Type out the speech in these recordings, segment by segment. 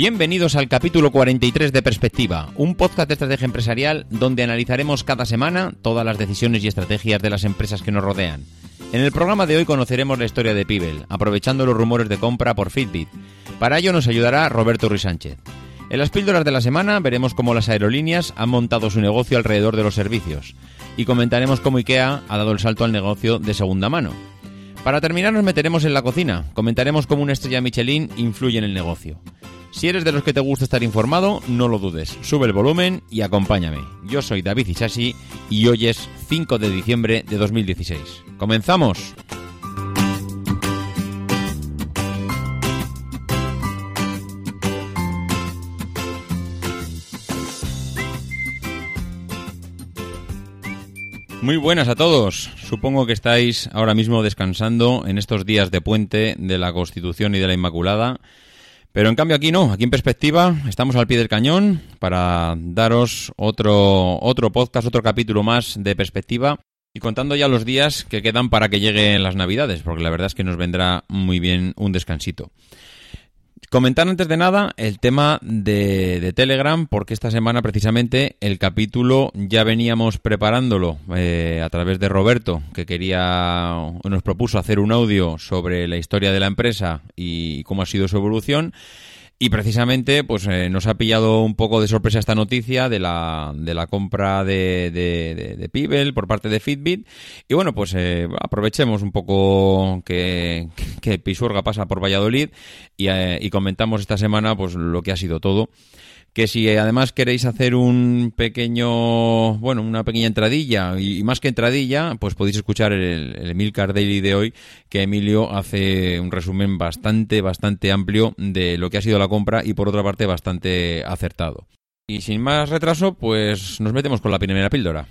Bienvenidos al capítulo 43 de Perspectiva, un podcast de estrategia empresarial donde analizaremos cada semana todas las decisiones y estrategias de las empresas que nos rodean. En el programa de hoy conoceremos la historia de Pibel, aprovechando los rumores de compra por Fitbit. Para ello nos ayudará Roberto Ruiz Sánchez. En las píldoras de la semana veremos cómo las aerolíneas han montado su negocio alrededor de los servicios y comentaremos cómo IKEA ha dado el salto al negocio de segunda mano. Para terminar nos meteremos en la cocina, comentaremos cómo una estrella Michelin influye en el negocio. Si eres de los que te gusta estar informado, no lo dudes, sube el volumen y acompáñame. Yo soy David Isasi y hoy es 5 de diciembre de 2016. ¡Comenzamos! Muy buenas a todos. Supongo que estáis ahora mismo descansando en estos días de puente de la Constitución y de la Inmaculada pero en cambio aquí no, aquí en perspectiva estamos al pie del cañón para daros otro, otro podcast, otro capítulo más de perspectiva y contando ya los días que quedan para que lleguen las navidades, porque la verdad es que nos vendrá muy bien un descansito. Comentar antes de nada el tema de, Telegram, porque esta semana precisamente el capítulo ya veníamos preparándolo eh, a través de Roberto, que quería, nos propuso hacer un audio sobre la historia de la empresa y cómo ha sido su evolución. Y precisamente, pues eh, nos ha pillado un poco de sorpresa esta noticia de la, de la compra de, de, Pibel por parte de Fitbit. Y bueno, pues eh, aprovechemos un poco que, que Pisuerga pasa por Valladolid y, eh, y comentamos esta semana pues lo que ha sido todo que si además queréis hacer un pequeño, bueno, una pequeña entradilla, y, más que entradilla, pues podéis escuchar el, el Emilcar Daily de hoy, que Emilio hace un resumen bastante, bastante amplio de lo que ha sido la compra y por otra parte bastante acertado. Y sin más retraso, pues nos metemos con la primera píldora.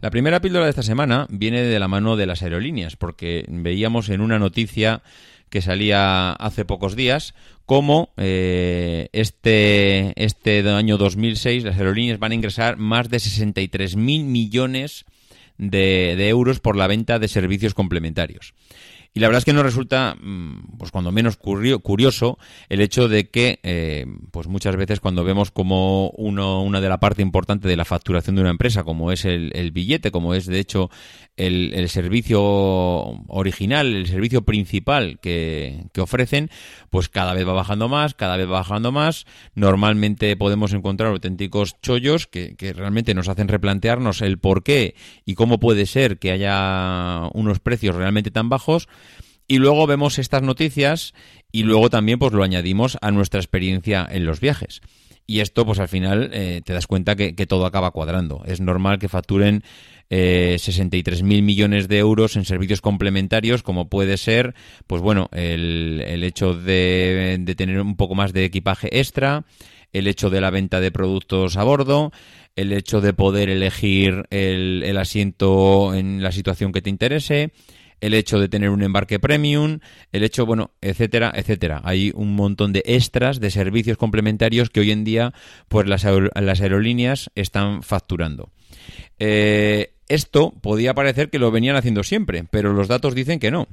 La primera píldora de esta semana viene de la mano de las aerolíneas, porque veíamos en una noticia que salía hace pocos días, como eh, este, este año 2006 las aerolíneas van a ingresar más de 63.000 millones de, de euros por la venta de servicios complementarios. Y la verdad es que nos resulta, mm, pues cuando menos curioso, el hecho de que, eh, pues muchas veces cuando vemos como uno, una de la parte importante de la facturación de una empresa, como es el, billete, como es de hecho el, el, servicio original, el servicio principal que, que, ofrecen, pues cada vez va bajando más, cada vez va bajando más. Normalmente podemos encontrar auténticos chollos que, que realmente nos hacen replantearnos el por qué y cómo puede ser que haya unos precios realmente tan bajos. Y luego vemos estas noticias y luego también pues lo añadimos a nuestra experiencia en los viajes. Y esto, pues al final eh, te das cuenta que, todo acaba cuadrando. Es normal que facturen eh, 63.000 millones de euros en servicios complementarios, como puede ser, pues bueno, el, el hecho de, tener un poco más de equipaje extra, el hecho de la venta de productos a bordo, el hecho de poder elegir el, el asiento en la situación que te interese, el hecho de tener un embarque premium, el hecho, bueno, etcétera, etcétera. Hay un montón de extras, de servicios complementarios que hoy en día, pues las, las aerolíneas están facturando. Eh, esto podía parecer que lo venían haciendo siempre, pero los datos dicen que no.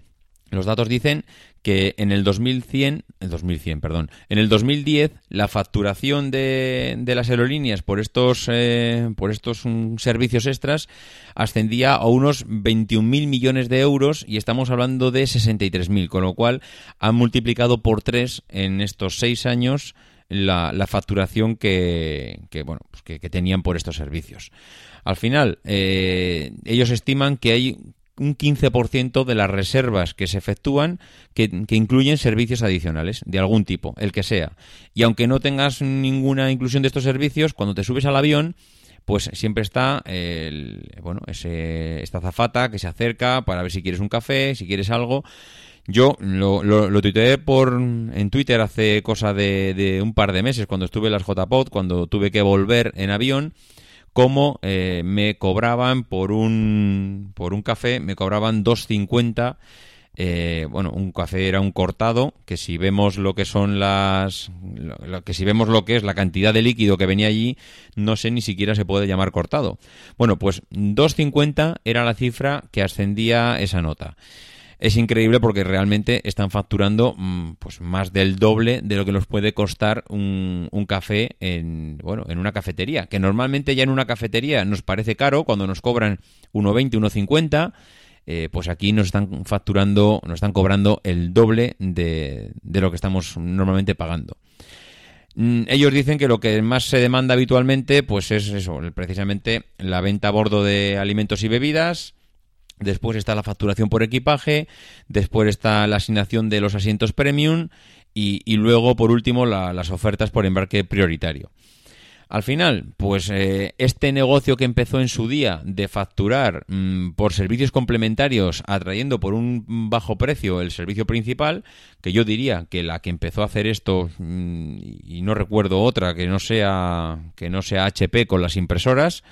Los datos dicen que en el 2100, en 2100, perdón, en el 2010 la facturación de, de las aerolíneas por estos eh, por estos mm, servicios extras ascendía a unos 21.000 millones de euros y estamos hablando de 63.000, con lo cual han multiplicado por tres en estos seis años la, facturación que, bueno pues que, tenían por estos servicios. Al final, eh, ellos estiman que hay un 15% de las reservas que se efectúan que, incluyen servicios adicionales de algún tipo, el que sea. Y aunque no tengas ninguna inclusión de estos servicios, cuando te subes al avión, pues siempre está el, bueno, ese, esta zafata que se acerca para ver si quieres un café, si quieres algo. Yo lo, lo, tuiteé por, en Twitter hace cosa de, de, un par de meses, cuando estuve en las JPod, cuando tuve que volver en avión cómo eh, me cobraban por un, por un café, me cobraban 2.50. Eh, bueno, un café era un cortado, que si vemos lo que son las, que si vemos lo que es la cantidad de líquido que venía allí, no sé ni siquiera se puede llamar cortado. Bueno, pues 2.50 era la cifra que ascendía esa nota es increíble porque realmente están facturando mm, pues más del doble de lo que nos puede costar un, café en bueno en una cafetería que normalmente ya en una cafetería nos parece caro cuando nos cobran 1,20 1,50 eh, pues aquí nos están facturando nos están cobrando el doble de, de lo que estamos normalmente pagando. Mm, ellos dicen que lo que más se demanda habitualmente pues es eso precisamente la venta a bordo de alimentos y bebidas Después está la facturación por equipaje, después está la asignación de los asientos premium y, luego, por último, las ofertas por embarque prioritario. Al final, pues eh, este negocio que empezó en su día de facturar mm, por servicios complementarios, atrayendo por un bajo precio el servicio principal, que yo diría que la que empezó a hacer esto, mm, y no recuerdo otra que no sea que no sea HP con las impresoras,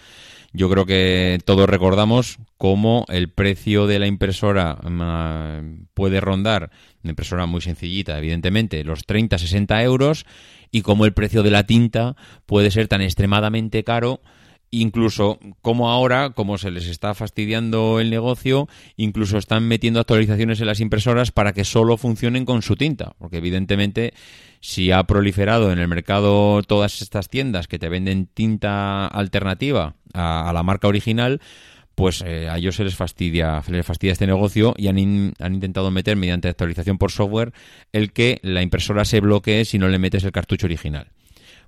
yo creo que todos recordamos cómo el precio de la impresora mm, puede rondar, una impresora muy sencillita, evidentemente, los 30-60 euros, y cómo el precio de la tinta puede ser tan extremadamente caro incluso como ahora, como se les está fastidiando el negocio, incluso están metiendo actualizaciones en las impresoras para que solo funcionen con su tinta, porque evidentemente si ha proliferado en el mercado todas estas tiendas que te venden tinta alternativa a, la marca original, pues eh, a ellos se les fastidia, se les fastidia este negocio y han, han, intentado meter mediante actualización por software el que la impresora se bloquee si no le metes el cartucho original.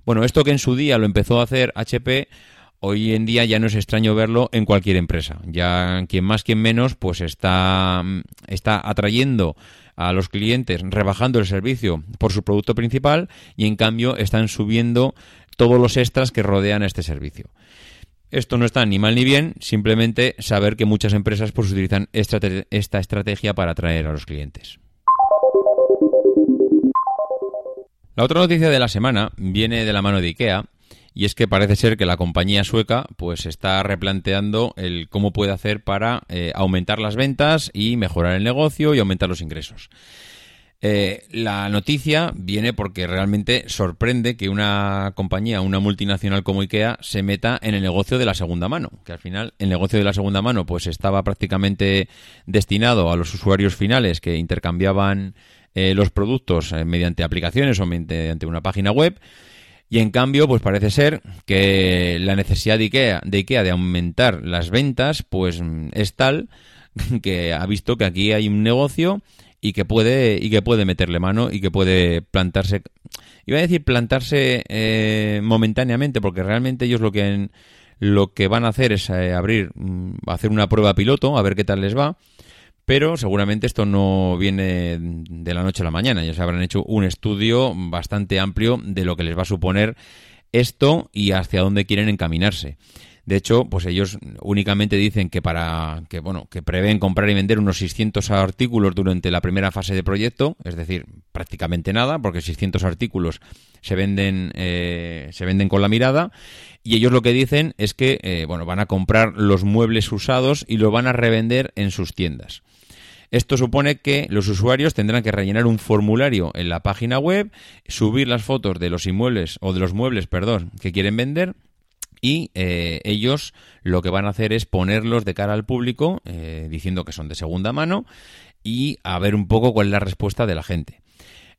Bueno, esto que en su día lo empezó a hacer HP, hoy en día ya no es extraño verlo en cualquier empresa. Ya quien más, quien menos, pues está, está atrayendo a los clientes, rebajando el servicio por su producto principal y en cambio están subiendo todos los extras que rodean este servicio. Esto no está ni mal ni bien, simplemente saber que muchas empresas pues utilizan esta estrategia para atraer a los clientes. La otra noticia de la semana viene de la mano de IKEA y es que parece ser que la compañía sueca pues está replanteando el cómo puede hacer para eh, aumentar las ventas y mejorar el negocio y aumentar los ingresos. Eh, la noticia viene porque realmente sorprende que una compañía, una multinacional como IKEA, se meta en el negocio de la segunda mano. Que al final el negocio de la segunda mano pues estaba prácticamente destinado a los usuarios finales que intercambiaban eh, los productos mediante aplicaciones o mediante una página web y en cambio, pues parece ser que la necesidad de IKEA, de de aumentar las ventas, pues es tal que ha visto que aquí hay un negocio y que puede y que puede meterle mano y que puede plantarse iba a decir plantarse eh, momentáneamente porque realmente ellos lo que lo que van a hacer es eh, abrir mm, hacer una prueba piloto a ver qué tal les va pero seguramente esto no viene de la noche a la mañana. Ya se habrán hecho un estudio bastante amplio de lo que les va a suponer esto y hacia dónde quieren encaminarse. De hecho, pues ellos únicamente dicen que para que bueno, que prevén comprar y vender unos 600 artículos durante la primera fase de proyecto, es decir, prácticamente nada, porque 600 artículos se venden eh, se venden con la mirada y ellos lo que dicen es que eh, bueno, van a comprar los muebles usados y los van a revender en sus tiendas. Esto supone que los usuarios tendrán que rellenar un formulario en la página web, subir las fotos de los inmuebles o de los muebles, perdón, que quieren vender y eh, ellos lo que van a hacer es ponerlos de cara al público eh, diciendo que son de segunda mano y a ver un poco cuál es la respuesta de la gente.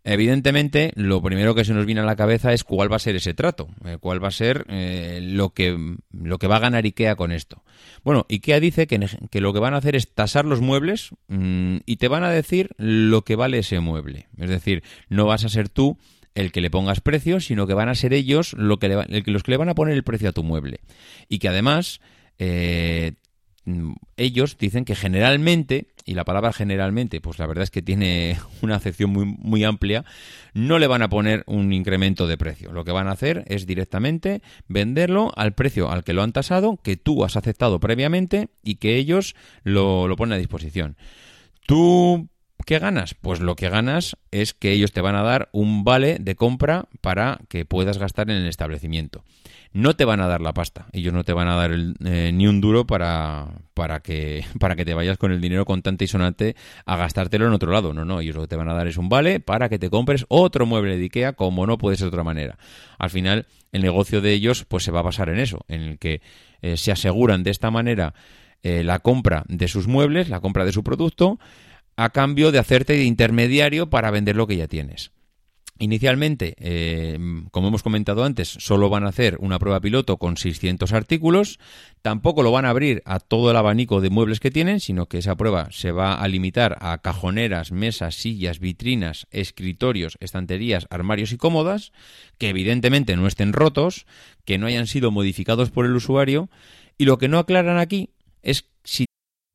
Evidentemente, lo primero que se nos viene a la cabeza es cuál va a ser ese trato, eh, cuál va a ser eh, lo, que, lo que va a ganar IKEA con esto. Bueno, IKEA dice que, que lo que van a hacer es tasar los muebles mm, y te van a decir lo que vale ese mueble. Es decir, no vas a ser tú el que le pongas precio, sino que van a ser ellos lo que los que le van a poner el precio a tu mueble. Y que además eh, Mm, ellos dicen que generalmente, y la palabra generalmente, pues la verdad es que tiene una acepción muy, muy amplia, no le van a poner un incremento de precio. Lo que van a hacer es directamente venderlo al precio al que lo han tasado, que tú has aceptado previamente y que ellos lo, lo ponen a disposición. Tú ¿Qué ganas? Pues lo que ganas es que ellos te van a dar un vale de compra para que puedas gastar en el establecimiento no te van a dar la pasta. Ellos no te van a dar eh, ni un duro para, para, que, para que te vayas con el dinero contante y sonante a gastártelo en otro lado. No, no, ellos lo que te van a dar es un vale para que te compres otro mueble de Ikea como no puede ser de otra manera. Al final, el negocio de ellos pues se va a basar en eso, en el que eh, se aseguran de esta manera eh, la compra de sus muebles, la compra de su producto, a cambio de hacerte de intermediario para vender lo que ya tienes. Inicialmente, eh, como hemos comentado antes, solo van a hacer una prueba piloto con 600 artículos. Tampoco lo van a abrir a todo el abanico de muebles que tienen, sino que esa prueba se va a limitar a cajoneras, mesas, sillas, vitrinas, escritorios, estanterías, armarios y cómodas, que evidentemente no estén rotos, que no hayan sido modificados por el usuario. Y lo que no aclaran aquí es si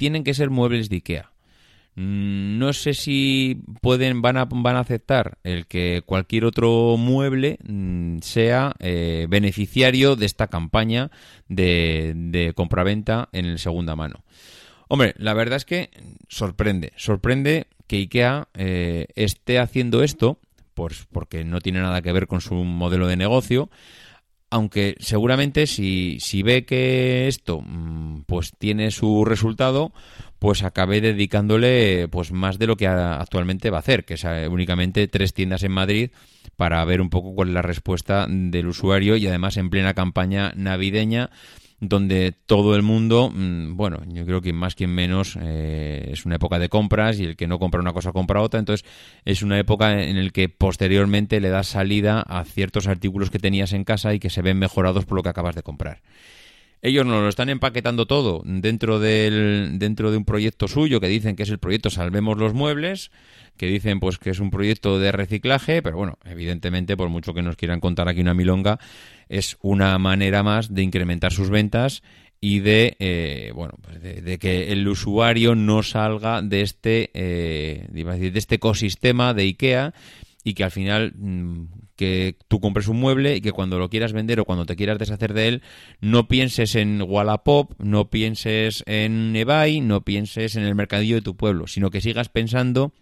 Tienen que ser muebles de IKEA. Mm, no sé si pueden, van a, van a aceptar el que cualquier otro mueble mm, sea eh, beneficiario de esta campaña de, de compraventa en el segunda mano. Hombre, la verdad es que sorprende, sorprende que IKEA eh, esté haciendo esto, pues porque no tiene nada que ver con su modelo de negocio, aunque seguramente si, si ve que esto mm, pues tiene su resultado, pues acabe dedicándole pues más de lo que actualmente va a hacer, que es eh, únicamente tres tiendas en Madrid para ver un poco cuál es la respuesta del usuario y además en plena campaña navideña donde todo el mundo, mm, bueno, yo creo que más que menos eh, es una época de compras y el que no compra una cosa compra otra, entonces es una época en la que posteriormente le das salida a ciertos artículos que tenías en casa y que se ven mejorados por lo que acabas de comprar. Ellos nos lo están empaquetando todo dentro, del, dentro de un proyecto suyo que dicen que es el proyecto Salvemos los Muebles, que dicen pues que es un proyecto de reciclaje, pero bueno, evidentemente, por mucho que nos quieran contar aquí una milonga, es una manera más de incrementar sus ventas y de eh, bueno pues de, que el usuario no salga de este eh, de este ecosistema de Ikea y que al final mm, que tú compres un mueble y que cuando lo quieras vender o cuando te quieras deshacer de él no pienses en Wallapop, no pienses en eBay, no pienses en el mercadillo de tu pueblo, sino que sigas pensando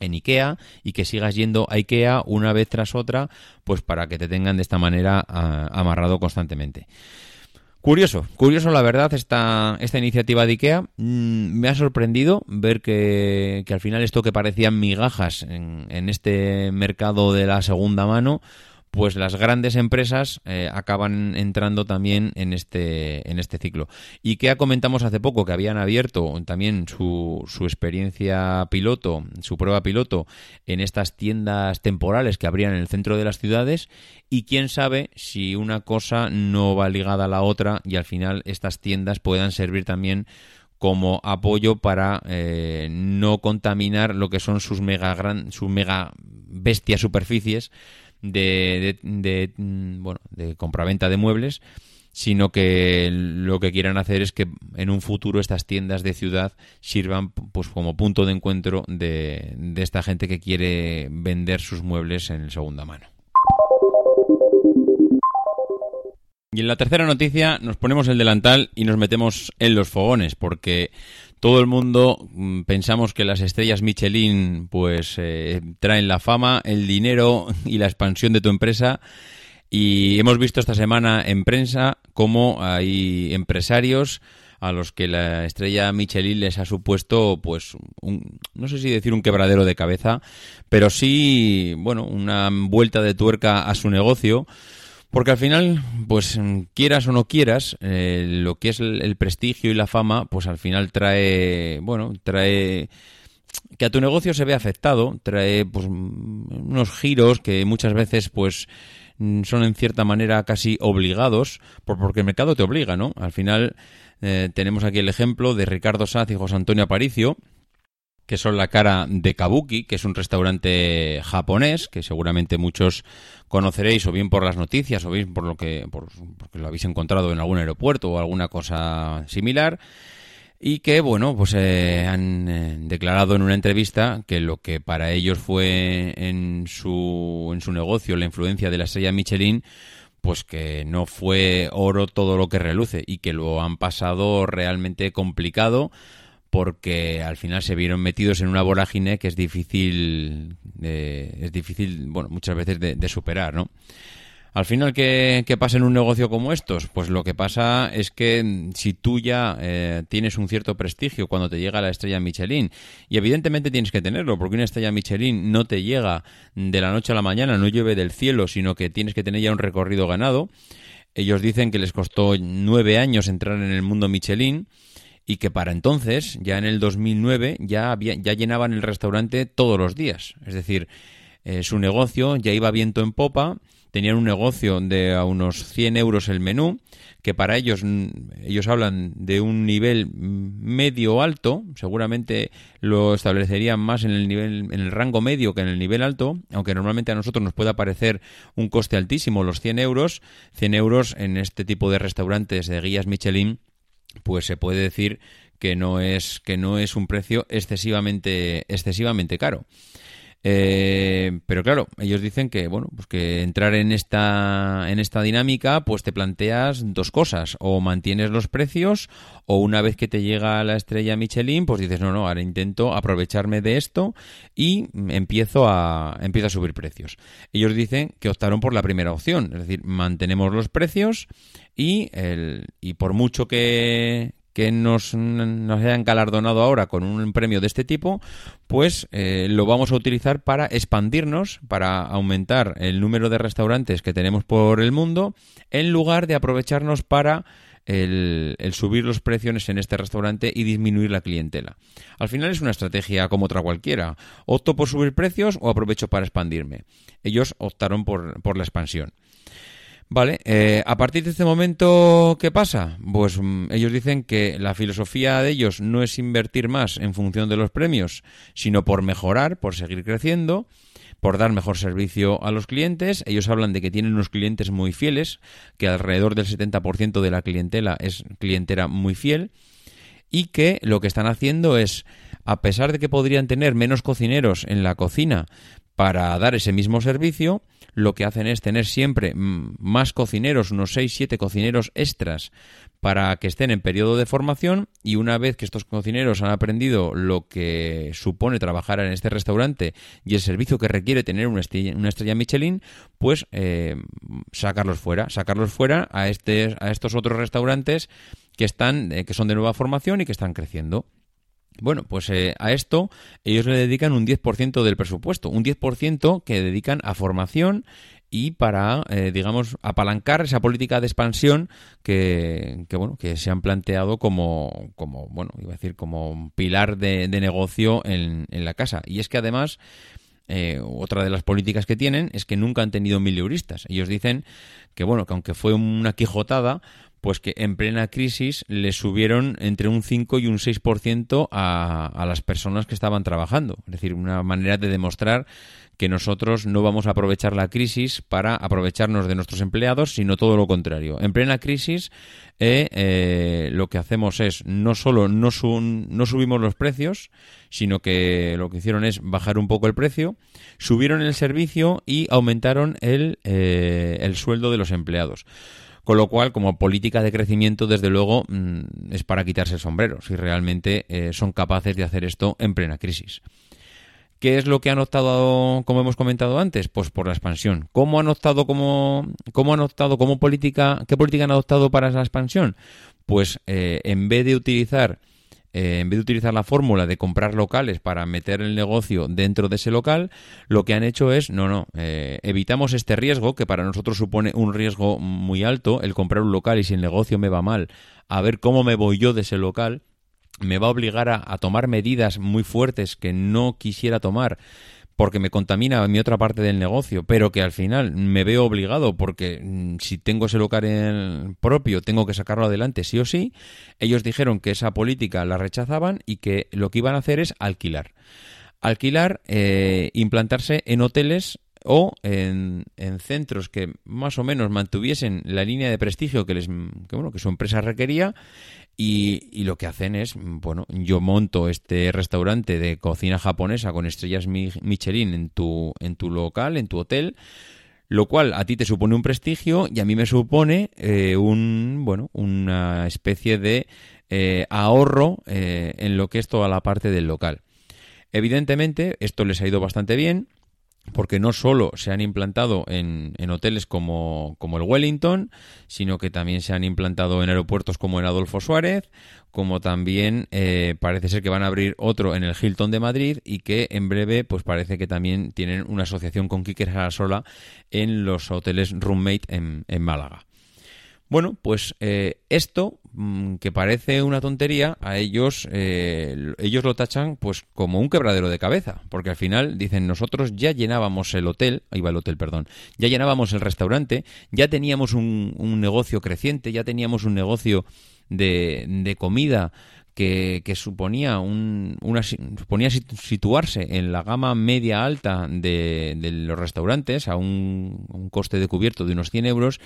en IKEA y que sigas yendo a IKEA una vez tras otra, pues para que te tengan de esta manera ah, amarrado constantemente. Curioso, curioso la verdad esta, esta iniciativa de IKEA. Mm, me ha sorprendido ver que, que, al final esto que parecían migajas en, en este mercado de la segunda mano, pues las grandes empresas eh, acaban entrando también en este, en este ciclo. Y que comentamos hace poco que habían abierto también su, su experiencia piloto, su prueba piloto en estas tiendas temporales que abrían en el centro de las ciudades y quién sabe si una cosa no va ligada a la otra y al final estas tiendas puedan servir también como apoyo para eh, no contaminar lo que son sus mega gran, sus mega bestias superficies de, de, mm, bueno de compraventa de muebles sino que lo que quieran hacer es que en un futuro estas tiendas de ciudad sirvan pues como punto de encuentro de, de esta gente que quiere vender sus muebles en segunda mano. Y en la tercera noticia nos ponemos el delantal y nos metemos en los fogones, porque todo el mundo mm, pensamos que las estrellas Michelin pues eh, traen la fama, el dinero y la expansión de tu empresa. Y hemos visto esta semana en prensa cómo hay empresarios a los que la estrella Michelin les ha supuesto, pues, un, no sé si decir un quebradero de cabeza, pero sí, bueno, una vuelta de tuerca a su negocio porque al final, pues quieras o no quieras, eh, lo que es el, prestigio y la fama, pues al final trae, bueno, trae que a tu negocio se ve afectado, trae pues unos giros que muchas veces pues son en cierta manera casi obligados, porque el mercado te obliga, ¿no? Al final eh, tenemos aquí el ejemplo de Ricardo Saz y José Antonio Aparicio, que son la cara de Kabuki, que es un restaurante japonés, que seguramente muchos conoceréis o bien por las noticias o bien por lo que por, porque lo habéis encontrado en algún aeropuerto o alguna cosa similar y que bueno pues eh, han eh, declarado en una entrevista que lo que para ellos fue en su en su negocio la influencia de la estrella Michelin pues que no fue oro todo lo que reluce y que lo han pasado realmente complicado porque al final se vieron metidos en una vorágine que es difícil, es difícil, bueno, muchas veces de, superar, ¿no? Al final, ¿qué, pasa en un negocio como estos? Pues lo que pasa es que si tú ya eh, tienes un cierto prestigio cuando te llega la estrella Michelin, y evidentemente tienes que tenerlo, porque una estrella Michelin no te llega de la noche a la mañana, no llueve del cielo, sino que tienes que tener ya un recorrido ganado. Ellos dicen que les costó nueve años entrar en el mundo Michelin y que para entonces, ya en el 2009, ya, había, ya llenaban el restaurante todos los días. Es decir, eh, su negocio ya iba viento en popa, tenían un negocio de a unos 100 euros el menú, que para ellos, mm, ellos hablan de un nivel medio alto, seguramente lo establecerían más en el nivel, en el rango medio que en el nivel alto, aunque normalmente a nosotros nos pueda parecer un coste altísimo los 100 euros, 100 euros en este tipo de restaurantes de guías Michelin pues se puede decir que no es que no es un precio excesivamente excesivamente caro. Eh, pero claro, ellos dicen que bueno, pues que entrar en esta en esta dinámica, pues te planteas dos cosas: o mantienes los precios, o una vez que te llega la estrella Michelin, pues dices no, no, ahora intento aprovecharme de esto y empiezo a empiezo a subir precios. Ellos dicen que optaron por la primera opción, es decir, mantenemos los precios y el y por mucho que que nos, nos hayan galardonado ahora con un premio de este tipo, pues eh, lo vamos a utilizar para expandirnos, para aumentar el número de restaurantes que tenemos por el mundo, en lugar de aprovecharnos para el, subir los precios en este restaurante y disminuir la clientela. Al final es una estrategia como otra cualquiera. Opto por subir precios o aprovecho para expandirme. Ellos optaron por, por la expansión. Vale, eh, a partir de este momento, ¿qué pasa? Pues mm, ellos dicen que la filosofía de ellos no es invertir más en función de los premios, sino por mejorar, por seguir creciendo, por dar mejor servicio a los clientes. Ellos hablan de que tienen unos clientes muy fieles, que alrededor del 70% de la clientela es clientela muy fiel, y que lo que están haciendo es, a pesar de que podrían tener menos cocineros en la cocina para dar ese mismo servicio, lo que hacen es tener siempre más cocineros, unos 6-7 cocineros extras para que estén en periodo de formación y una vez que estos cocineros han aprendido lo que supone trabajar en este restaurante y el servicio que requiere tener una estrella, Michelin, pues eh, sacarlos fuera, sacarlos fuera a, este, a estos otros restaurantes que están, eh, que son de nueva formación y que están creciendo. Bueno, pues eh, a esto ellos le dedican un 10% del presupuesto, un 10% que dedican a formación y para, eh, digamos, apalancar esa política de expansión que, que, bueno, que se han planteado como, como, bueno, iba a decir, como un pilar de, negocio en, en, la casa. Y es que además, eh, otra de las políticas que tienen es que nunca han tenido mileuristas. Ellos dicen que, bueno, que aunque fue una quijotada, pues que en plena crisis le subieron entre un 5 y un 6% a, a las personas que estaban trabajando. Es decir, una manera de demostrar que nosotros no vamos a aprovechar la crisis para aprovecharnos de nuestros empleados, sino todo lo contrario. En plena crisis, eh, eh, lo que hacemos es no solo no, no subimos los precios, sino que lo que hicieron es bajar un poco el precio, subieron el servicio y aumentaron el, eh, el sueldo de los empleados. Con lo cual, como política de crecimiento, desde luego, mm, es para quitarse el sombrero, si realmente son capaces de hacer esto en plena crisis. ¿Qué es lo que han optado, como hemos comentado antes? Pues por la expansión. ¿Cómo han optado como, cómo han política, qué política han adoptado para esa expansión? Pues eh, en vez de utilizar eh, en vez de utilizar la fórmula de comprar locales para meter el negocio dentro de ese local, lo que han hecho es, no, no, eh, evitamos este riesgo, que para nosotros supone un riesgo muy alto, el comprar un local y si el negocio me va mal, a ver cómo me voy yo de ese local me va a obligar a, tomar medidas muy fuertes que no quisiera tomar porque me contamina mi otra parte del negocio, pero que al final me veo obligado porque mm, si tengo ese local propio tengo que sacarlo adelante sí o sí, ellos dijeron que esa política la rechazaban y que lo que iban a hacer es alquilar. Alquilar, eh, implantarse en hoteles o en, en, centros que más o menos mantuviesen la línea de prestigio que, les, que, bueno, que su empresa requería y, lo que hacen es, bueno, yo monto este restaurante de cocina japonesa con estrellas Michelin en tu, en tu local, en tu hotel, lo cual a ti te supone un prestigio y a mí me supone eh, un, bueno, una especie de eh, ahorro eh, en lo que es toda la parte del local. Evidentemente, esto les ha ido bastante bien porque no solo se han implantado en, hoteles como, el Wellington, sino que también se han implantado en aeropuertos como en Adolfo Suárez, como también eh, parece ser que van a abrir otro en el Hilton de Madrid y que en breve pues parece que también tienen una asociación con Kiker Sola en los hoteles Roommate en Málaga. Bueno, pues eh, esto, que parece una tontería, a ellos, eh, ellos lo tachan pues como un quebradero de cabeza, porque al final dicen, nosotros ya llenábamos el hotel, ahí va el hotel, perdón, ya llenábamos el restaurante, ya teníamos un, negocio creciente, ya teníamos un negocio de, de comida que, suponía, un, una, suponía situarse en la gama media alta de, de los restaurantes a un, un coste de cubierto de unos 100 euros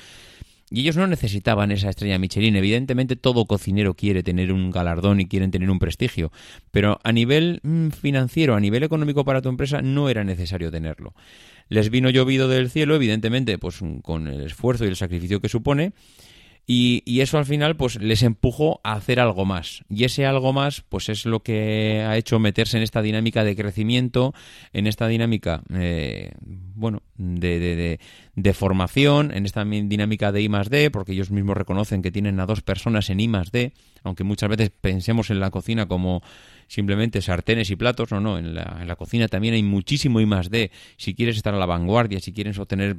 y ellos no necesitaban esa estrella Michelin. Evidentemente todo cocinero quiere tener un galardón y quieren tener un prestigio. Pero a nivel mm, financiero, a nivel económico para tu empresa, no era necesario tenerlo. Les vino llovido del cielo, evidentemente, pues con el esfuerzo y el sacrificio que supone. Y, eso al final pues les empujó a hacer algo más. Y ese algo más pues es lo que ha hecho meterse en esta dinámica de crecimiento en esta dinámica eh, bueno de, de, de, formación en esta dinámica de I más D porque ellos mismos reconocen que tienen a dos personas en I más D aunque muchas veces pensemos en la cocina como simplemente sartenes y platos. No no en la, en la cocina también hay muchísimo I más D. Si quieres estar a la vanguardia si quieres obtener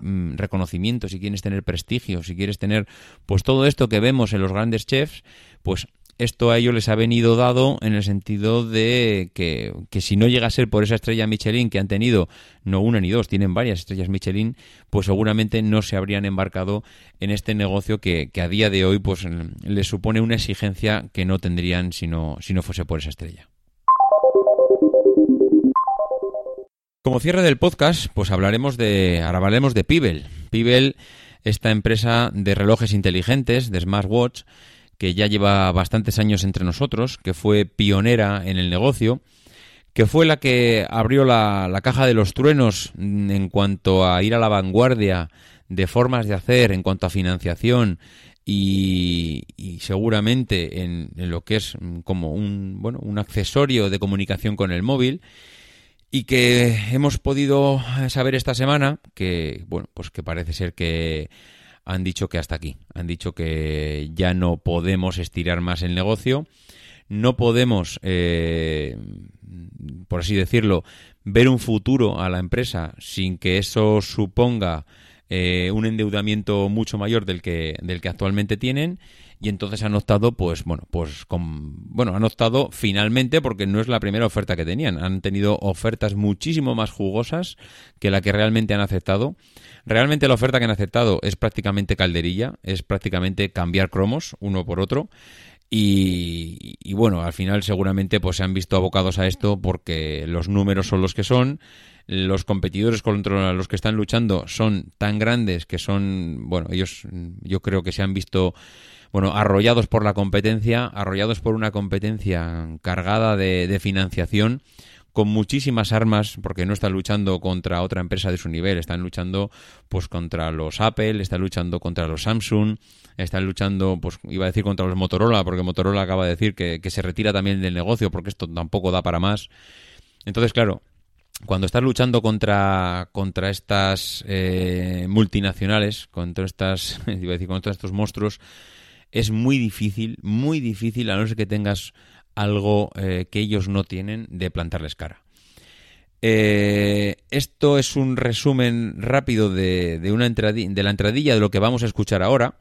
Mm, reconocimiento, si quieres tener prestigio, si quieres tener pues todo esto que vemos en los grandes chefs, pues esto a ellos les ha venido dado en el sentido de que, que, si no llega a ser por esa estrella Michelin que han tenido, no una ni dos, tienen varias estrellas Michelin, pues seguramente no se habrían embarcado en este negocio que, que a día de hoy pues les supone una exigencia que no tendrían si no, si no fuese por esa estrella. Como cierre del podcast, pues hablaremos de, ahora hablaremos de Pibel. Pibel, esta empresa de relojes inteligentes, de smartwatch, que ya lleva bastantes años entre nosotros, que fue pionera en el negocio, que fue la que abrió la, caja de los truenos en cuanto a ir a la vanguardia de formas de hacer, en cuanto a financiación y, seguramente en, en, lo que es como un, bueno, un accesorio de comunicación con el móvil y que hemos podido saber esta semana que, bueno, pues que parece ser que han dicho que hasta aquí, han dicho que ya no podemos estirar más el negocio, no podemos, eh, por así decirlo, ver un futuro a la empresa sin que eso suponga eh, un endeudamiento mucho mayor del que, del que actualmente tienen y entonces han optado, pues bueno, pues con, bueno, han optado finalmente porque no es la primera oferta que tenían, han tenido ofertas muchísimo más jugosas que la que realmente han aceptado. Realmente la oferta que han aceptado es prácticamente calderilla, es prácticamente cambiar cromos uno por otro. Y, y, bueno, al final seguramente pues se han visto abocados a esto porque los números son los que son, los competidores contra los que están luchando son tan grandes que son, bueno, ellos yo creo que se han visto bueno, arrollados por la competencia, arrollados por una competencia cargada de, financiación con muchísimas armas, porque no están luchando contra otra empresa de su nivel, están luchando pues contra los Apple, están luchando contra los Samsung, están luchando, pues iba a decir contra los Motorola, porque Motorola acaba de decir que, se retira también del negocio, porque esto tampoco da para más. Entonces, claro, cuando estás luchando contra, contra estas eh, multinacionales, contra estas, iba a decir, contra estos monstruos, es muy difícil, muy difícil, a no ser que tengas algo eh, que ellos no tienen, de plantarles cara. Eh, esto es un resumen rápido de, una de la entradilla de lo que vamos a escuchar ahora.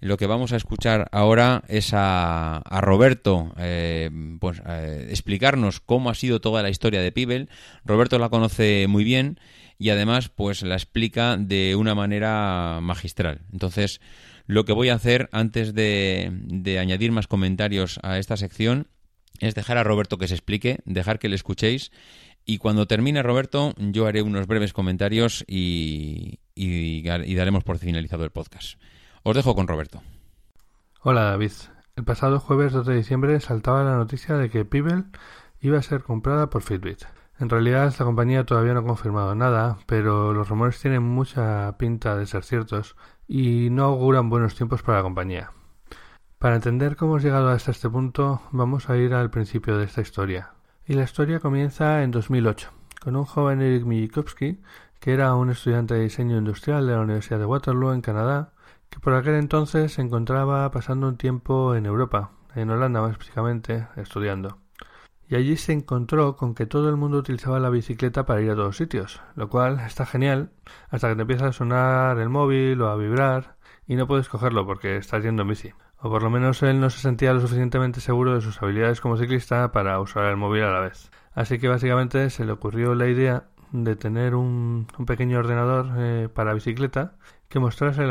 Lo que vamos a escuchar ahora es a, Roberto eh, pues, explicarnos cómo ha sido toda la historia de Pibel. Roberto la conoce muy bien y además pues la explica de una manera magistral. Entonces, lo que voy a hacer antes de, añadir más comentarios a esta sección es dejar a Roberto que se explique, dejar que le escuchéis y cuando termine Roberto yo haré unos breves comentarios y, daremos por finalizado el podcast. Os dejo con Roberto. Hola David. El pasado jueves 2 de diciembre saltaba la noticia de que Pibel iba a ser comprada por Fitbit. En realidad la compañía todavía no ha confirmado nada, pero los rumores tienen mucha pinta de ser ciertos y no auguran buenos tiempos para la compañía. Para entender cómo hemos llegado hasta este punto, vamos a ir al principio de esta historia. Y la historia comienza en 2008, con un joven Eric Mijikovsky, que era un estudiante de diseño industrial de la Universidad de Waterloo en Canadá, que por aquel entonces se encontraba pasando un tiempo en Europa, en Holanda más específicamente, estudiando. Y allí se encontró con que todo el mundo utilizaba la bicicleta para ir a todos sitios, lo cual está genial hasta que te empieza a sonar el móvil o a vibrar y no puedes cogerlo porque estás yendo en bici. O por lo menos él no se sentía lo suficientemente seguro de sus habilidades como ciclista para usar el móvil a la vez. Así que básicamente se le ocurrió la idea de tener un, pequeño ordenador eh, para bicicleta que mostrase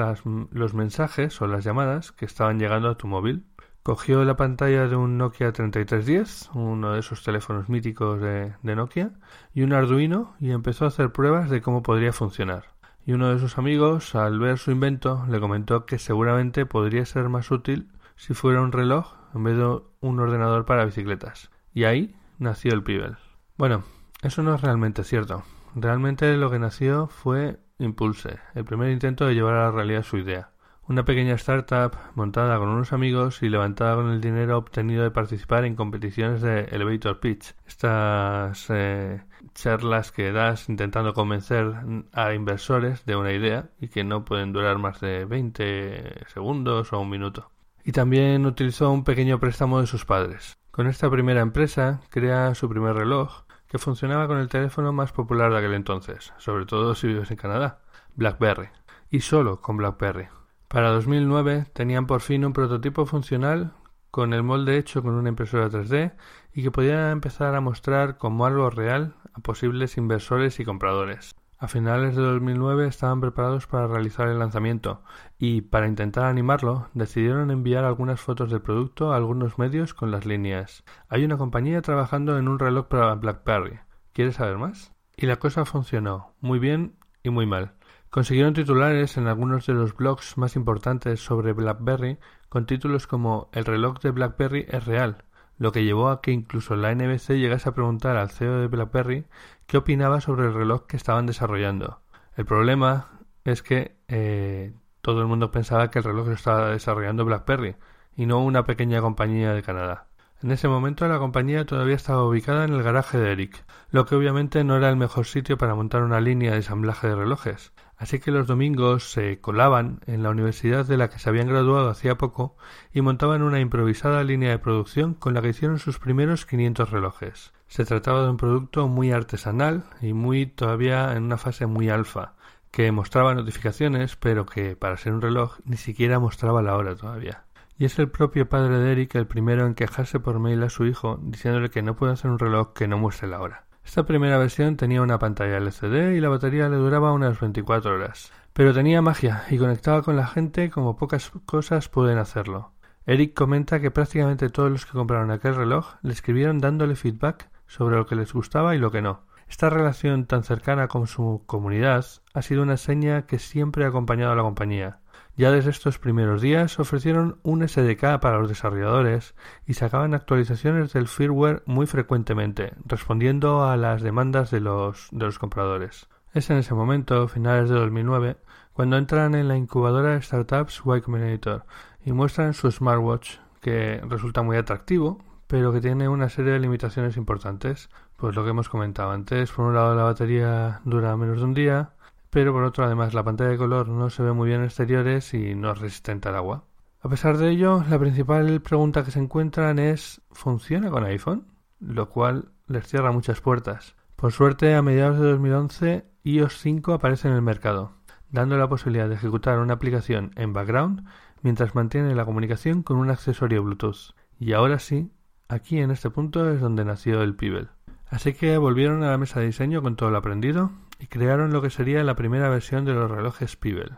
los mensajes o las llamadas que estaban llegando a tu móvil Cogió la pantalla de un Nokia 3310, uno de esos teléfonos míticos de, Nokia, y un Arduino y empezó a hacer pruebas de cómo podría funcionar. Y uno de sus amigos, al ver su invento, le comentó que seguramente podría ser más útil si fuera un reloj en vez de un ordenador para bicicletas. Y ahí nació el Pibel. Bueno, eso no es realmente cierto. Realmente lo que nació fue Impulse, el primer intento de llevar a la realidad su idea. Una pequeña startup montada con unos amigos y levantada con el dinero obtenido de participar en competiciones de elevator pitch. Estas eh, charlas que das intentando convencer a inversores de una idea y que no pueden durar más de 20 segundos o un minuto. Y también utilizó un pequeño préstamo de sus padres. Con esta primera empresa crea su primer reloj que funcionaba con el teléfono más popular de aquel entonces, sobre todo si vives en Canadá, BlackBerry, y solo con BlackBerry. Para 2009 tenían por fin un prototipo funcional con el molde hecho con una impresora 3D y que podían empezar a mostrar como algo real a posibles inversores y compradores. A finales de 2009 estaban preparados para realizar el lanzamiento y, para intentar animarlo, decidieron enviar algunas fotos del producto a algunos medios con las líneas. Hay una compañía trabajando en un reloj para BlackBerry. ¿Quieres saber más? Y la cosa funcionó, muy bien y muy mal. Consiguieron titulares en algunos de los blogs más importantes sobre BlackBerry con títulos como El reloj de BlackBerry es real, lo que llevó a que incluso la NBC llegase a preguntar al CEO de BlackBerry qué opinaba sobre el reloj que estaban desarrollando. El problema es que eh, todo el mundo pensaba que el reloj lo estaba desarrollando BlackBerry y no una pequeña compañía de Canadá. En ese momento la compañía todavía estaba ubicada en el garaje de Eric, lo que obviamente no era el mejor sitio para montar una línea de ensamblaje de relojes, Así que los domingos se colaban en la universidad de la que se habían graduado hacía poco y montaban una improvisada línea de producción con la que hicieron sus primeros 500 relojes. Se trataba de un producto muy artesanal y muy todavía en una fase muy alfa, que mostraba notificaciones, pero que para ser un reloj ni siquiera mostraba la hora todavía. Y es el propio padre de Eric el primero en quejarse por mail a su hijo, diciéndole que no puede hacer un reloj que no muestre la hora. Esta primera versión tenía una pantalla LCD y la batería le duraba unas 24 horas. Pero tenía magia y conectaba con la gente como pocas cosas pueden hacerlo. Eric comenta que prácticamente todos los que compraron aquel reloj le escribieron dándole feedback sobre lo que les gustaba y lo que no. Esta relación tan cercana con su comunidad ha sido una seña que siempre ha acompañado a la compañía. Ya desde estos primeros días ofrecieron un SDK para los desarrolladores y sacaban actualizaciones del firmware muy frecuentemente, respondiendo a las demandas de los, de los compradores. Es en ese momento, finales de 2009, cuando entran en la incubadora de startups Y Combinator y muestran su smartwatch, que resulta muy atractivo, pero que tiene una serie de limitaciones importantes. Pues lo que hemos comentado antes, por un lado la batería dura menos de un día, pero por otro además la pantalla de color no se ve muy bien en exteriores y no es resistente al agua. A pesar de ello, la principal pregunta que se encuentran es ¿funciona con iPhone? Lo cual les cierra muchas puertas. Por suerte, a mediados de 2011, iOS 5 aparece en el mercado, dando la posibilidad de ejecutar una aplicación en background mientras mantiene la comunicación con un accesorio Bluetooth. Y ahora sí, aquí en este punto es donde nació el Pibel. Así que volvieron a la mesa de diseño con todo lo aprendido y crearon lo que sería la primera versión de los relojes Pibel.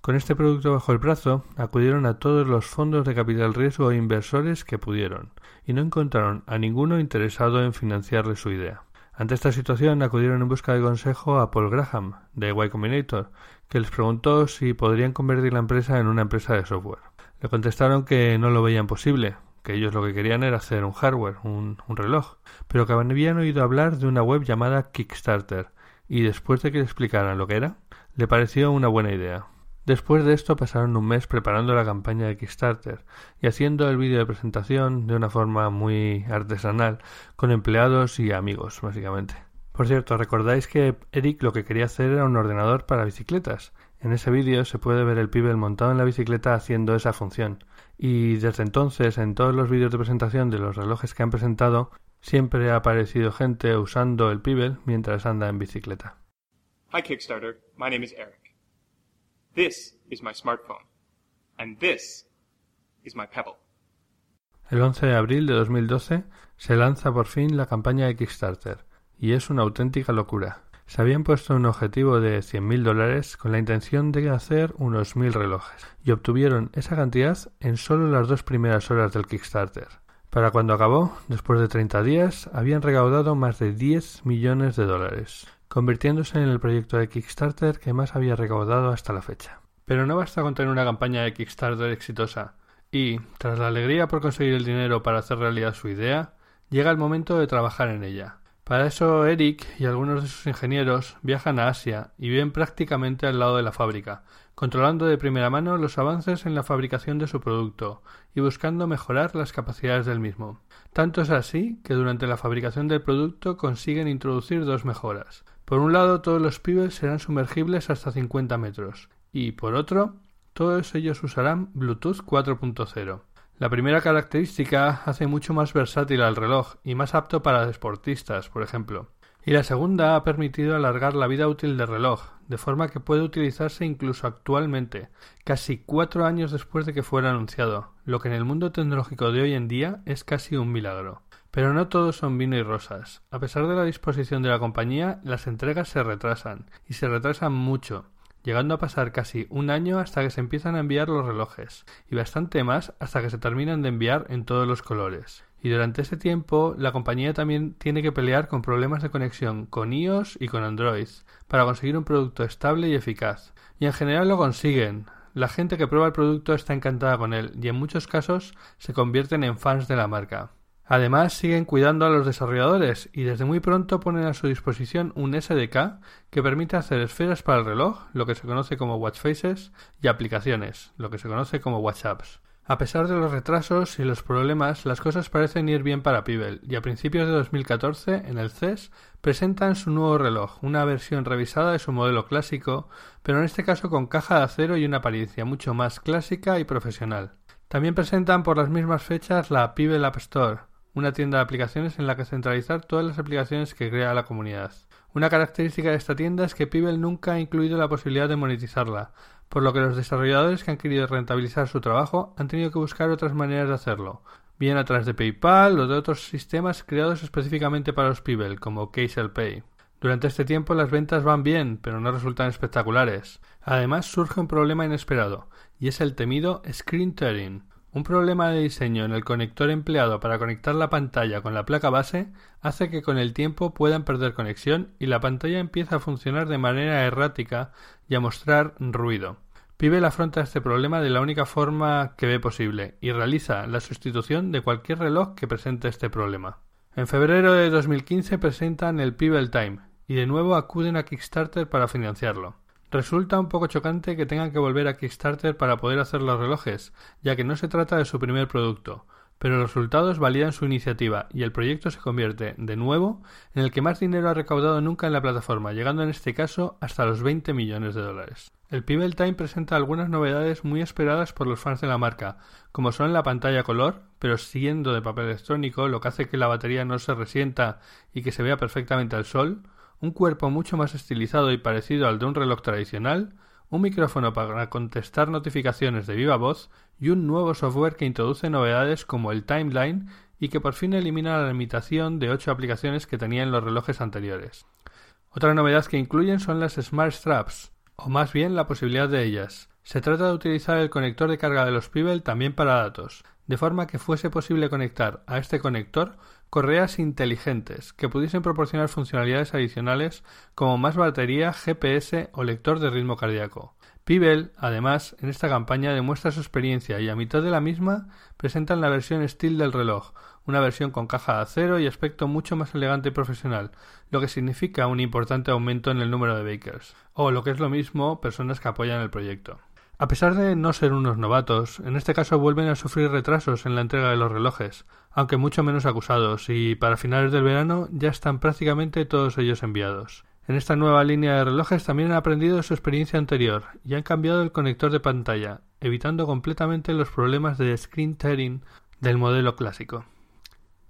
Con este producto bajo el brazo, acudieron a todos los fondos de capital riesgo e inversores que pudieron, y no encontraron a ninguno interesado en financiarle su idea. Ante esta situación acudieron en busca de consejo a Paul Graham, de Y Combinator, que les preguntó si podrían convertir la empresa en una empresa de software. Le contestaron que no lo veían posible, que ellos lo que querían era hacer un hardware, un, un reloj, pero que habían oído hablar de una web llamada Kickstarter, y después de que le explicaran lo que era, le pareció una buena idea. Después de esto pasaron un mes preparando la campaña de Kickstarter y haciendo el vídeo de presentación de una forma muy artesanal, con empleados y amigos, básicamente. Por cierto, recordáis que Eric lo que quería hacer era un ordenador para bicicletas. En ese vídeo se puede ver el pibe montado en la bicicleta haciendo esa función. Y desde entonces, en todos los vídeos de presentación de los relojes que han presentado, Siempre ha aparecido gente usando el Pibel mientras anda en bicicleta. Hi Kickstarter, my name is Eric. This is my smartphone. And this is my Pebble. El 11 de abril de 2012 se lanza por fin la campaña de Kickstarter, y es una auténtica locura. Se habían puesto un objetivo de 100.000 dólares con la intención de hacer unos mil relojes, y obtuvieron esa cantidad en solo las dos primeras horas del Kickstarter. Para cuando acabó, después de 30 días, habían recaudado más de 10 millones de dólares, convirtiéndose en el proyecto de Kickstarter que más había recaudado hasta la fecha. Pero no basta con tener una campaña de Kickstarter exitosa, y, tras la alegría por conseguir el dinero para hacer realidad su idea, llega el momento de trabajar en ella. Para eso Eric y algunos de sus ingenieros viajan a Asia y viven prácticamente al lado de la fábrica, controlando de primera mano los avances en la fabricación de su producto y buscando mejorar las capacidades del mismo. Tanto es así que durante la fabricación del producto consiguen introducir dos mejoras. Por un lado, todos los pibes serán sumergibles hasta 50 metros y, por otro, todos ellos usarán Bluetooth 4.0. La primera característica hace mucho más versátil al reloj y más apto para deportistas, por ejemplo. Y la segunda ha permitido alargar la vida útil del reloj, de forma que puede utilizarse incluso actualmente, casi cuatro años después de que fuera anunciado, lo que en el mundo tecnológico de hoy en día es casi un milagro. Pero no todos son vino y rosas. A pesar de la disposición de la compañía, las entregas se retrasan, y se retrasan mucho, llegando a pasar casi un año hasta que se empiezan a enviar los relojes, y bastante más hasta que se terminan de enviar en todos los colores. Y durante ese tiempo, la compañía también tiene que pelear con problemas de conexión con iOS y con Android, para conseguir un producto estable y eficaz. Y en general lo consiguen. La gente que prueba el producto está encantada con él, y en muchos casos se convierten en fans de la marca. Además, siguen cuidando a los desarrolladores y desde muy pronto ponen a su disposición un SDK que permite hacer esferas para el reloj, lo que se conoce como watch faces, y aplicaciones, lo que se conoce como watch apps. A pesar de los retrasos y los problemas, las cosas parecen ir bien para Pibel y a principios de 2014, en el CES, presentan su nuevo reloj, una versión revisada de su modelo clásico, pero en este caso con caja de acero y una apariencia mucho más clásica y profesional. También presentan por las mismas fechas la Pibel App Store, una tienda de aplicaciones en la que centralizar todas las aplicaciones que crea la comunidad. Una característica de esta tienda es que Pibel nunca ha incluido la posibilidad de monetizarla, por lo que los desarrolladores que han querido rentabilizar su trabajo han tenido que buscar otras maneras de hacerlo, bien a través de PayPal o de otros sistemas creados específicamente para los Pibel, como Case Pay. Durante este tiempo las ventas van bien, pero no resultan espectaculares. Además surge un problema inesperado, y es el temido screen tearing, un problema de diseño en el conector empleado para conectar la pantalla con la placa base hace que con el tiempo puedan perder conexión y la pantalla empieza a funcionar de manera errática y a mostrar ruido. Pibel afronta este problema de la única forma que ve posible y realiza la sustitución de cualquier reloj que presente este problema. En febrero de 2015 presentan el Pibel Time y de nuevo acuden a Kickstarter para financiarlo. Resulta un poco chocante que tengan que volver a Kickstarter para poder hacer los relojes, ya que no se trata de su primer producto, pero los resultados validan su iniciativa y el proyecto se convierte, de nuevo, en el que más dinero ha recaudado nunca en la plataforma, llegando en este caso hasta los 20 millones de dólares. El Pibel Time presenta algunas novedades muy esperadas por los fans de la marca, como son la pantalla color, pero siendo de papel electrónico, lo que hace que la batería no se resienta y que se vea perfectamente al sol, un cuerpo mucho más estilizado y parecido al de un reloj tradicional, un micrófono para contestar notificaciones de viva voz y un nuevo software que introduce novedades como el timeline y que por fin elimina la limitación de ocho aplicaciones que tenían los relojes anteriores. Otra novedad que incluyen son las Smart Straps, o más bien la posibilidad de ellas. Se trata de utilizar el conector de carga de los Pibel también para datos, de forma que fuese posible conectar a este conector correas inteligentes que pudiesen proporcionar funcionalidades adicionales como más batería, GPS o lector de ritmo cardíaco. Pibel, además, en esta campaña demuestra su experiencia y a mitad de la misma presentan la versión Steel del reloj, una versión con caja de acero y aspecto mucho más elegante y profesional, lo que significa un importante aumento en el número de bakers, o lo que es lo mismo, personas que apoyan el proyecto. A pesar de no ser unos novatos, en este caso vuelven a sufrir retrasos en la entrega de los relojes, aunque mucho menos acusados, y para finales del verano ya están prácticamente todos ellos enviados. En esta nueva línea de relojes también han aprendido de su experiencia anterior y han cambiado el conector de pantalla, evitando completamente los problemas de screen tearing del modelo clásico.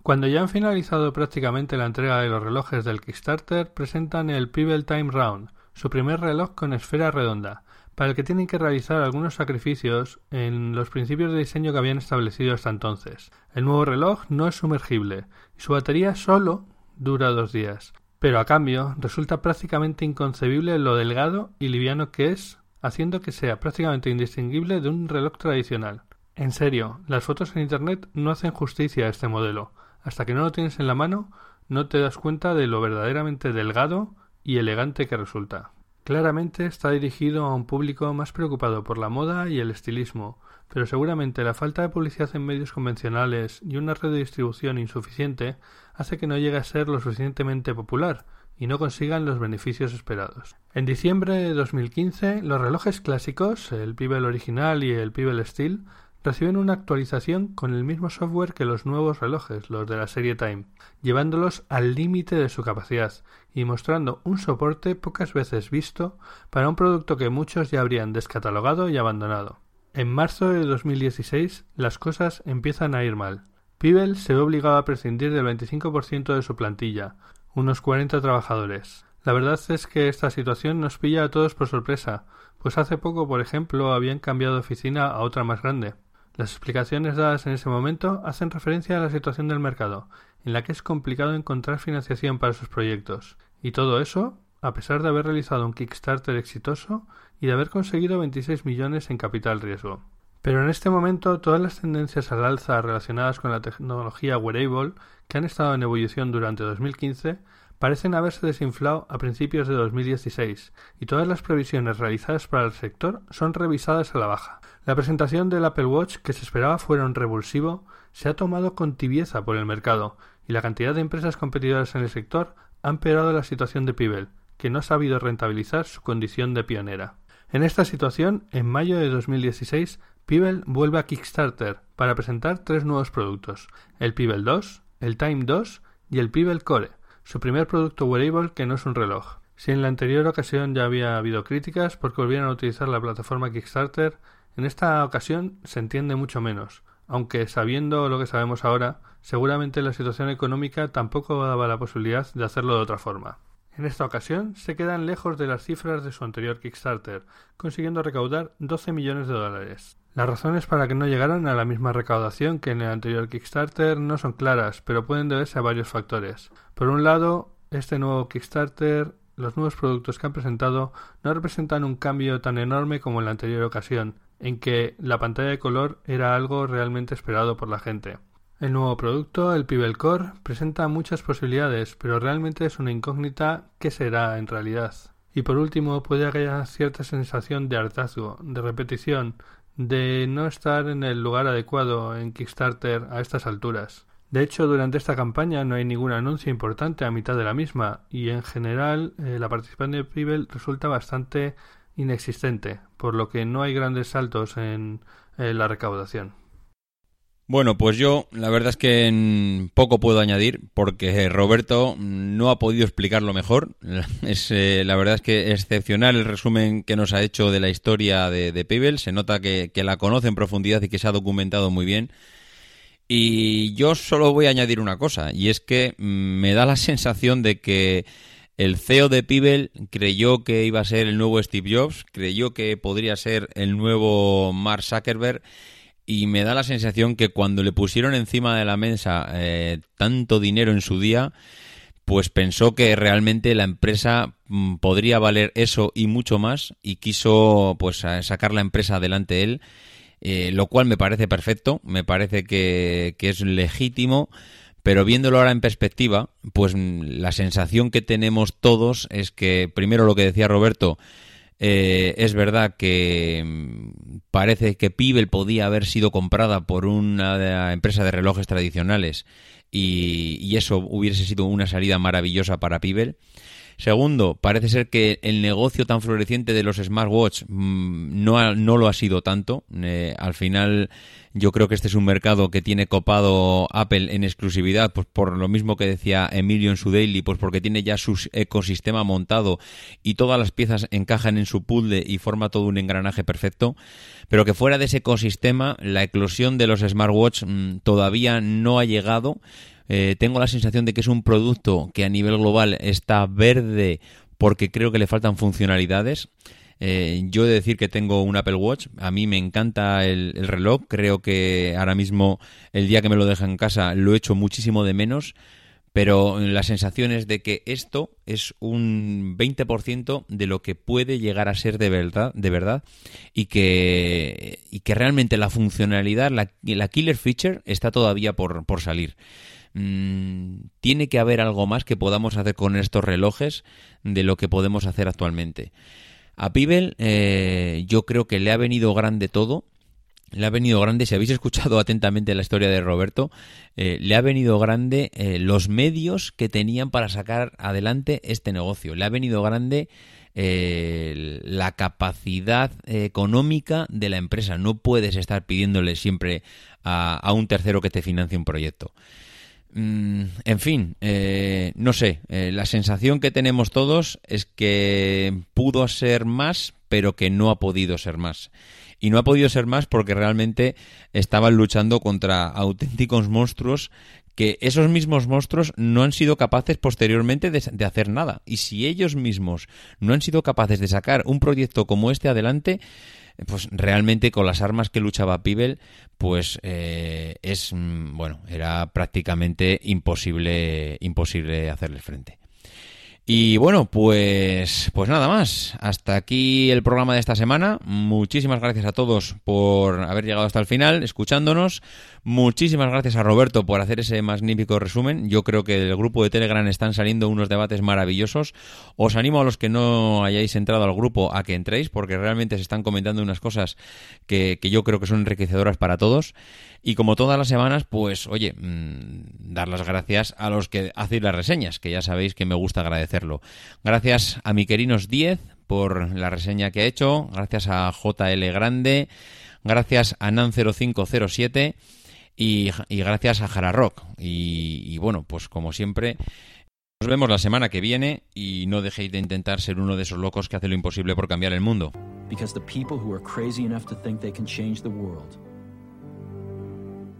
Cuando ya han finalizado prácticamente la entrega de los relojes del Kickstarter, presentan el Pebble Time Round, su primer reloj con esfera redonda, para el que tienen que realizar algunos sacrificios en los principios de diseño que habían establecido hasta entonces. El nuevo reloj no es sumergible y su batería solo dura dos días, pero a cambio resulta prácticamente inconcebible lo delgado y liviano que es, haciendo que sea prácticamente indistinguible de un reloj tradicional. En serio, las fotos en Internet no hacen justicia a este modelo. Hasta que no lo tienes en la mano, no te das cuenta de lo verdaderamente delgado y elegante que resulta. Claramente está dirigido a un público más preocupado por la moda y el estilismo, pero seguramente la falta de publicidad en medios convencionales y una red de distribución insuficiente hace que no llegue a ser lo suficientemente popular y no consigan los beneficios esperados. En diciembre de 2015, los relojes clásicos, el Pibel original y el Pibel Steel, reciben una actualización con el mismo software que los nuevos relojes, los de la serie Time, llevándolos al límite de su capacidad y mostrando un soporte pocas veces visto para un producto que muchos ya habrían descatalogado y abandonado. En marzo de 2016 las cosas empiezan a ir mal. Pibel se ve obligado a prescindir del 25% de su plantilla, unos 40 trabajadores. La verdad es que esta situación nos pilla a todos por sorpresa, pues hace poco, por ejemplo, habían cambiado oficina a otra más grande. Las explicaciones dadas en ese momento hacen referencia a la situación del mercado, en la que es complicado encontrar financiación para sus proyectos. Y todo eso, a pesar de haber realizado un Kickstarter exitoso y de haber conseguido 26 millones en capital riesgo. Pero en este momento todas las tendencias al alza relacionadas con la tecnología wearable que han estado en ebullición durante 2015 parecen haberse desinflado a principios de 2016 y todas las previsiones realizadas para el sector son revisadas a la baja. La presentación del Apple Watch, que se esperaba fuera un revulsivo, se ha tomado con tibieza por el mercado y la cantidad de empresas competidoras en el sector ha empeorado la situación de Pibel, que no ha sabido rentabilizar su condición de pionera. En esta situación, en mayo de 2016, Pibel vuelve a Kickstarter para presentar tres nuevos productos, el Pibel 2, el Time 2 y el Pibel Core, su primer producto wearable que no es un reloj. Si en la anterior ocasión ya había habido críticas porque volvieron a utilizar la plataforma Kickstarter, en esta ocasión se entiende mucho menos, aunque sabiendo lo que sabemos ahora, seguramente la situación económica tampoco daba la posibilidad de hacerlo de otra forma. En esta ocasión se quedan lejos de las cifras de su anterior Kickstarter, consiguiendo recaudar 12 millones de dólares. Las razones para que no llegaran a la misma recaudación que en el anterior Kickstarter no son claras, pero pueden deberse a varios factores. Por un lado, este nuevo Kickstarter, los nuevos productos que han presentado no representan un cambio tan enorme como en la anterior ocasión, en que la pantalla de color era algo realmente esperado por la gente. El nuevo producto, el Pibel Core, presenta muchas posibilidades, pero realmente es una incógnita qué será en realidad. Y por último, puede haber cierta sensación de hartazgo, de repetición, de no estar en el lugar adecuado en Kickstarter a estas alturas. De hecho, durante esta campaña no hay ningún anuncio importante a mitad de la misma y en general eh, la participación de Pibel resulta bastante inexistente, por lo que no hay grandes saltos en la recaudación. Bueno, pues yo la verdad es que poco puedo añadir porque Roberto no ha podido explicarlo mejor. Es, eh, la verdad es que excepcional el resumen que nos ha hecho de la historia de, de Se nota que, la conoce en profundidad y que se ha documentado muy bien. Y yo solo voy a añadir una cosa, y es que mm, me da la sensación de que el CEO de Pibel creyó que iba a ser el nuevo Steve Jobs, creyó que podría ser el nuevo Mark Zuckerberg y me da la sensación que cuando le pusieron encima de la mesa eh, tanto dinero en su día, pues pensó que realmente la empresa mm, podría valer eso y mucho más y quiso pues sacar la empresa adelante él, eh, lo cual me parece perfecto, me parece que, que es legítimo. Pero viéndolo ahora en perspectiva, pues mm, la sensación que tenemos todos es que, primero lo que decía Roberto, eh, es verdad que mm, parece que Pibel podía haber sido comprada por una empresa de relojes tradicionales y, eso hubiese sido una salida maravillosa para Pibel. Segundo, parece ser que el negocio tan floreciente de los smartwatch mm, no, no lo ha sido tanto. Eh, al final yo creo que este es un mercado que tiene copado Apple en exclusividad, pues por lo mismo que decía Emilio en su daily, pues porque tiene ya su ecosistema montado y todas las piezas encajan en su puzzle y forma todo un engranaje perfecto. Pero que fuera de ese ecosistema, la eclosión de los smartwatch mm, todavía no ha llegado. Eh, tengo la sensación de que es un producto que a nivel global está verde porque creo que le faltan funcionalidades. Eh, yo he de decir que tengo un Apple Watch, a mí me encanta el, reloj, creo que ahora mismo el día que me lo deja en casa lo echo muchísimo de menos, pero la sensación es de que esto es un 20% de lo que puede llegar a ser de verdad, de verdad y, que, y que realmente la funcionalidad, la, la killer feature está todavía por, por salir. Mm, tiene que haber algo más que podamos hacer con estos relojes de lo que podemos hacer actualmente. A Pibel eh, yo creo que le ha venido grande todo le ha venido grande, si habéis escuchado atentamente la historia de Roberto, eh, le ha venido grande eh, los medios que tenían para sacar adelante este negocio. Le ha venido grande la capacidad económica de la empresa. No puedes estar pidiéndole siempre a, un tercero que te financie un proyecto. Mm, en fin, no sé, la sensación que tenemos todos es que pudo ser más, pero que no ha podido ser más y no ha podido ser más porque realmente estaban luchando contra auténticos monstruos que esos mismos monstruos no han sido capaces posteriormente de, hacer nada. Y si ellos mismos no han sido capaces de sacar un proyecto como este adelante, pues realmente con las armas que luchaba Pibel, pues eh, es mm, bueno, era prácticamente imposible, imposible hacerle frente. Y bueno, pues, pues nada más. Hasta aquí el programa de esta semana. Muchísimas gracias a todos por haber llegado hasta el final, escuchándonos. Muchísimas gracias a Roberto por hacer ese magnífico resumen. Yo creo que del grupo de Telegram están saliendo unos debates maravillosos. Os animo a los que no hayáis entrado al grupo a que entréis, porque realmente se están comentando unas cosas que, que yo creo que son enriquecedoras para todos. Y como todas las semanas, pues oye, mm, dar las gracias a los que hacéis las reseñas, que ya sabéis que me gusta agradecerlo. Gracias a mi querinos 10 por la reseña que ha hecho, gracias a JL Grande, gracias a Nan0507 y, y gracias a Jararock. Y, y bueno, pues como siempre, nos vemos la semana que viene y no dejéis de intentar ser uno de esos locos que hace lo imposible por cambiar el mundo. Because the people who are crazy enough to think they can change the